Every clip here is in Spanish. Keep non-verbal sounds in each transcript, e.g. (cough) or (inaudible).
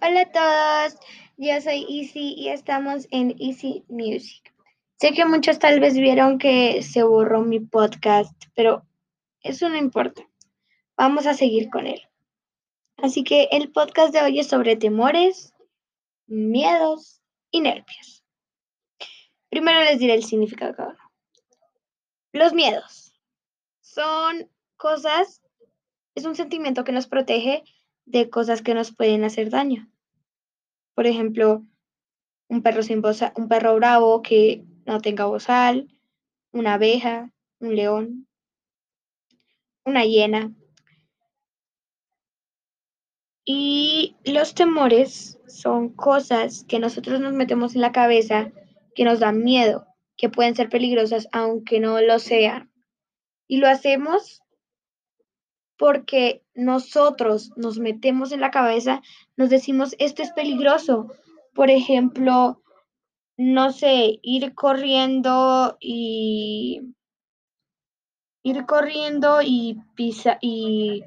Hola a todos, yo soy Easy y estamos en Easy Music. Sé que muchos tal vez vieron que se borró mi podcast, pero eso no importa. Vamos a seguir con él. Así que el podcast de hoy es sobre temores, miedos y nervios. Primero les diré el significado de cada uno. Los miedos son cosas, es un sentimiento que nos protege de cosas que nos pueden hacer daño. Por ejemplo, un perro sin un perro bravo que no tenga bozal, una abeja, un león, una hiena. Y los temores son cosas que nosotros nos metemos en la cabeza que nos dan miedo, que pueden ser peligrosas aunque no lo sean. Y lo hacemos porque nosotros nos metemos en la cabeza, nos decimos, esto es peligroso. Por ejemplo, no sé, ir corriendo y ir corriendo y pisa y,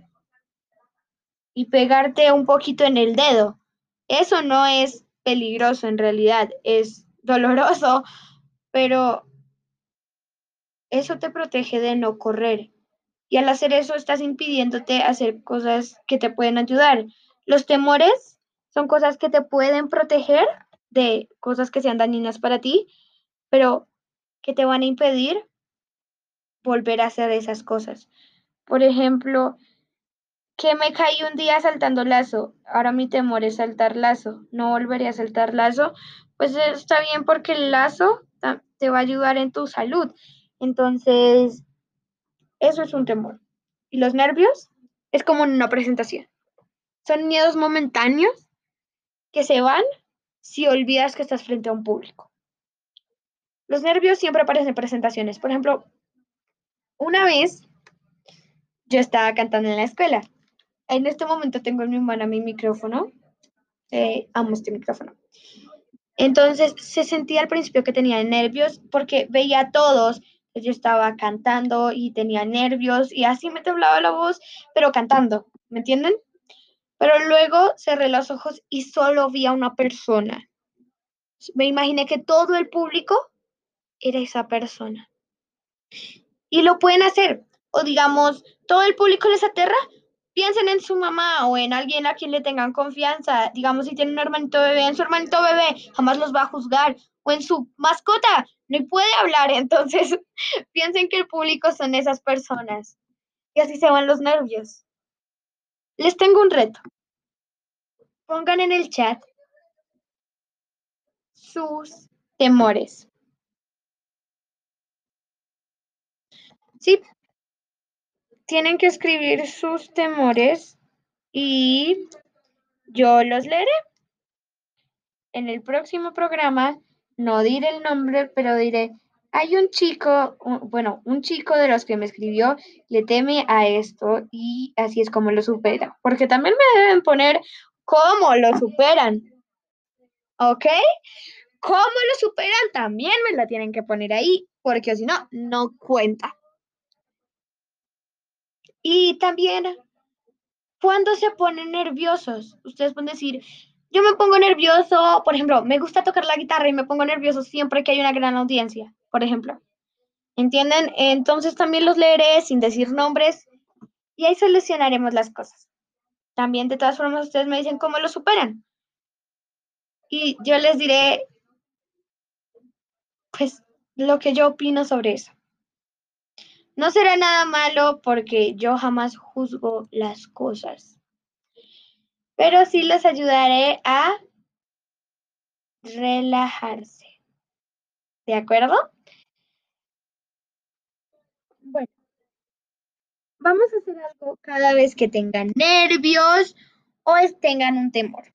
y pegarte un poquito en el dedo. Eso no es peligroso en realidad, es doloroso, pero eso te protege de no correr. Y al hacer eso estás impidiéndote hacer cosas que te pueden ayudar. Los temores son cosas que te pueden proteger de cosas que sean dañinas para ti, pero que te van a impedir volver a hacer esas cosas. Por ejemplo, que me caí un día saltando lazo, ahora mi temor es saltar lazo, no volveré a saltar lazo, pues está bien porque el lazo te va a ayudar en tu salud. Entonces, eso es un temor. Y los nervios es como una presentación. Son miedos momentáneos que se van si olvidas que estás frente a un público. Los nervios siempre aparecen en presentaciones. Por ejemplo, una vez yo estaba cantando en la escuela. En este momento tengo en mi mano mi micrófono. Eh, amo este micrófono. Entonces se sentía al principio que tenía nervios porque veía a todos yo estaba cantando y tenía nervios y así me temblaba la voz, pero cantando, ¿me entienden? Pero luego cerré los ojos y solo vi a una persona. Me imaginé que todo el público era esa persona. Y lo pueden hacer. O digamos, todo el público les aterra, piensen en su mamá o en alguien a quien le tengan confianza. Digamos, si tienen un hermanito bebé, en su hermanito bebé, jamás los va a juzgar. O en su mascota, no puede hablar. (laughs) Entonces, piensen que el público son esas personas. Y así se van los nervios. Les tengo un reto. Pongan en el chat sus temores. Sí, tienen que escribir sus temores y yo los leeré. En el próximo programa no diré el nombre, pero diré, hay un chico, bueno, un chico de los que me escribió le teme a esto y así es como lo supera. Porque también me deben poner cómo lo superan. ¿Ok? ¿Cómo lo superan? También me la tienen que poner ahí, porque si no, no cuenta. Y también, cuando se ponen nerviosos, ustedes pueden decir, yo me pongo nervioso, por ejemplo, me gusta tocar la guitarra y me pongo nervioso siempre que hay una gran audiencia, por ejemplo. ¿Entienden? Entonces también los leeré sin decir nombres y ahí solucionaremos las cosas. También, de todas formas, ustedes me dicen cómo lo superan. Y yo les diré, pues, lo que yo opino sobre eso. No será nada malo porque yo jamás juzgo las cosas, pero sí les ayudaré a relajarse. ¿De acuerdo? Bueno, vamos a hacer algo cada vez que tengan nervios o tengan un temor.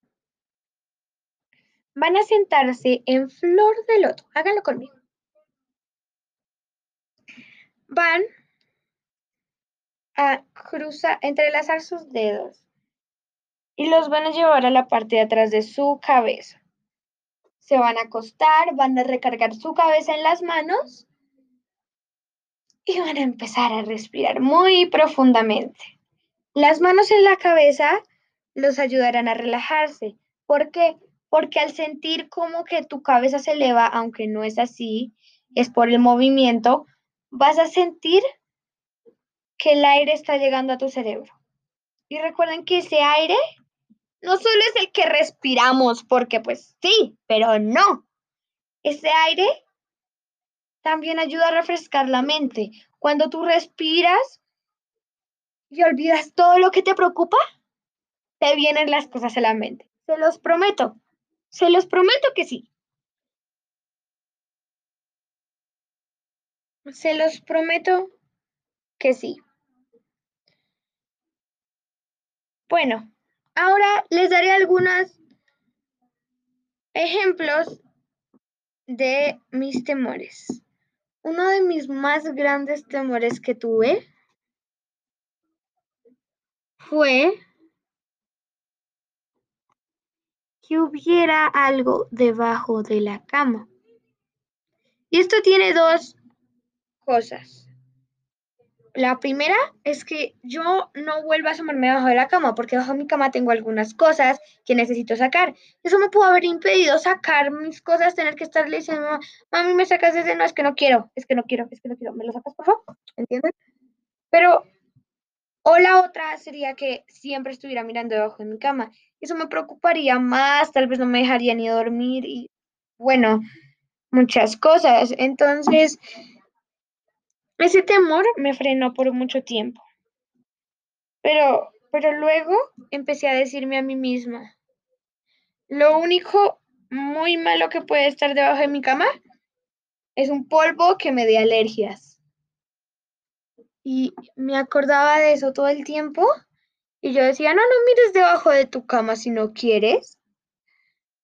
Van a sentarse en flor de loto. Háganlo conmigo van a cruzar, entrelazar sus dedos y los van a llevar a la parte de atrás de su cabeza. Se van a acostar, van a recargar su cabeza en las manos y van a empezar a respirar muy profundamente. Las manos en la cabeza los ayudarán a relajarse. ¿Por qué? Porque al sentir como que tu cabeza se eleva, aunque no es así, es por el movimiento, vas a sentir que el aire está llegando a tu cerebro. Y recuerden que ese aire no solo es el que respiramos, porque pues sí, pero no. Ese aire también ayuda a refrescar la mente. Cuando tú respiras y olvidas todo lo que te preocupa, te vienen las cosas a la mente. Se los prometo. Se los prometo que sí. Se los prometo que sí. Bueno, ahora les daré algunos ejemplos de mis temores. Uno de mis más grandes temores que tuve fue que hubiera algo debajo de la cama. Y esto tiene dos cosas. La primera es que yo no vuelva a asomarme debajo de la cama, porque bajo mi cama tengo algunas cosas que necesito sacar. Eso me pudo haber impedido sacar mis cosas, tener que estarle diciendo, mami, me sacas ese, no, es que no quiero, es que no quiero, es que no quiero, ¿me lo sacas, por favor? ¿Entienden? Pero, o la otra sería que siempre estuviera mirando debajo de mi cama. Eso me preocuparía más, tal vez no me dejaría ni dormir y, bueno, muchas cosas. Entonces, ese temor me frenó por mucho tiempo. Pero, pero luego empecé a decirme a mí misma, lo único muy malo que puede estar debajo de mi cama es un polvo que me dé alergias. Y me acordaba de eso todo el tiempo y yo decía, no, no mires debajo de tu cama si no quieres.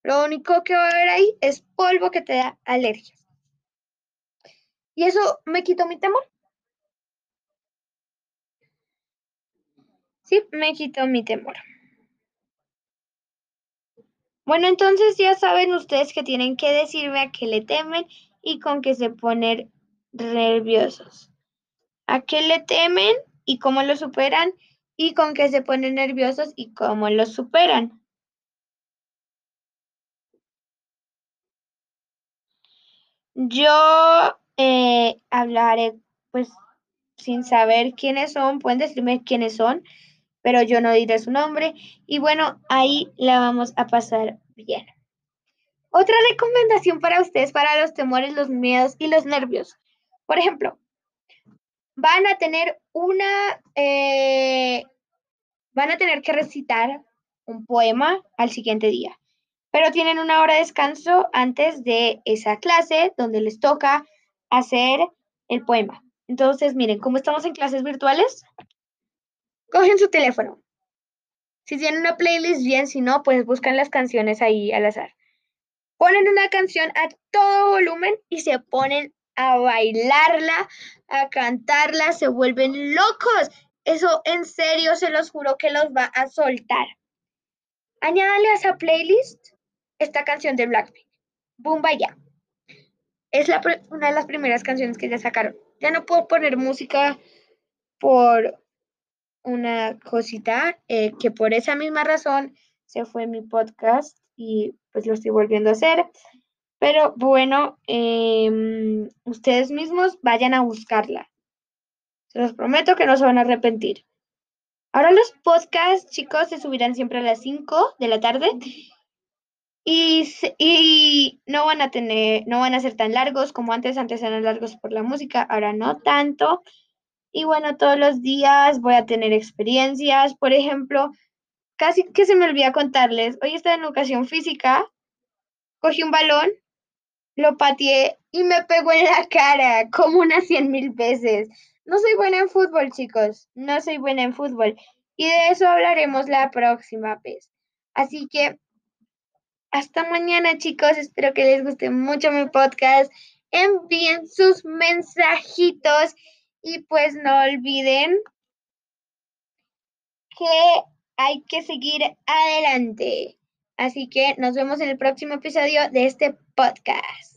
Lo único que va a haber ahí es polvo que te da alergias. Y eso me quitó mi temor. Sí, me quitó mi temor. Bueno, entonces ya saben ustedes que tienen que decirme a qué le temen y con qué se ponen nerviosos. ¿A qué le temen y cómo lo superan? Y con qué se ponen nerviosos y cómo lo superan. Yo eh, hablaré, pues, sin saber quiénes son, pueden decirme quiénes son, pero yo no diré su nombre. Y bueno, ahí la vamos a pasar bien. Otra recomendación para ustedes, para los temores, los miedos y los nervios. Por ejemplo, van a tener una, eh, van a tener que recitar un poema al siguiente día, pero tienen una hora de descanso antes de esa clase donde les toca hacer el poema. Entonces, miren, como estamos en clases virtuales, cogen su teléfono. Si tienen una playlist, bien, si no, pues buscan las canciones ahí al azar. Ponen una canción a todo volumen y se ponen a bailarla, a cantarla, se vuelven locos. Eso en serio se los juro que los va a soltar. Añádale a esa playlist esta canción de Blackpink, Boom Ya. Es la, una de las primeras canciones que ya sacaron. Ya no puedo poner música por una cosita eh, que por esa misma razón se fue mi podcast y pues lo estoy volviendo a hacer. Pero bueno, em, ustedes mismos vayan a buscarla. Se los prometo que no se van a arrepentir. Ahora los podcasts, chicos, se subirán siempre a las 5 de la tarde y, no van a tener, no van a ser tan largos como antes, antes eran largos por la música, ahora no tanto. Y bueno, todos los días voy a tener experiencias, por ejemplo, casi que se me olvida contarles, hoy estaba en educación física, cogí un balón lo pateé y me pegó en la cara como unas cien mil veces. No soy buena en fútbol, chicos. No soy buena en fútbol. Y de eso hablaremos la próxima vez. Así que hasta mañana, chicos. Espero que les guste mucho mi podcast. Envíen sus mensajitos y pues no olviden que hay que seguir adelante. Así que nos vemos en el próximo episodio de este podcast.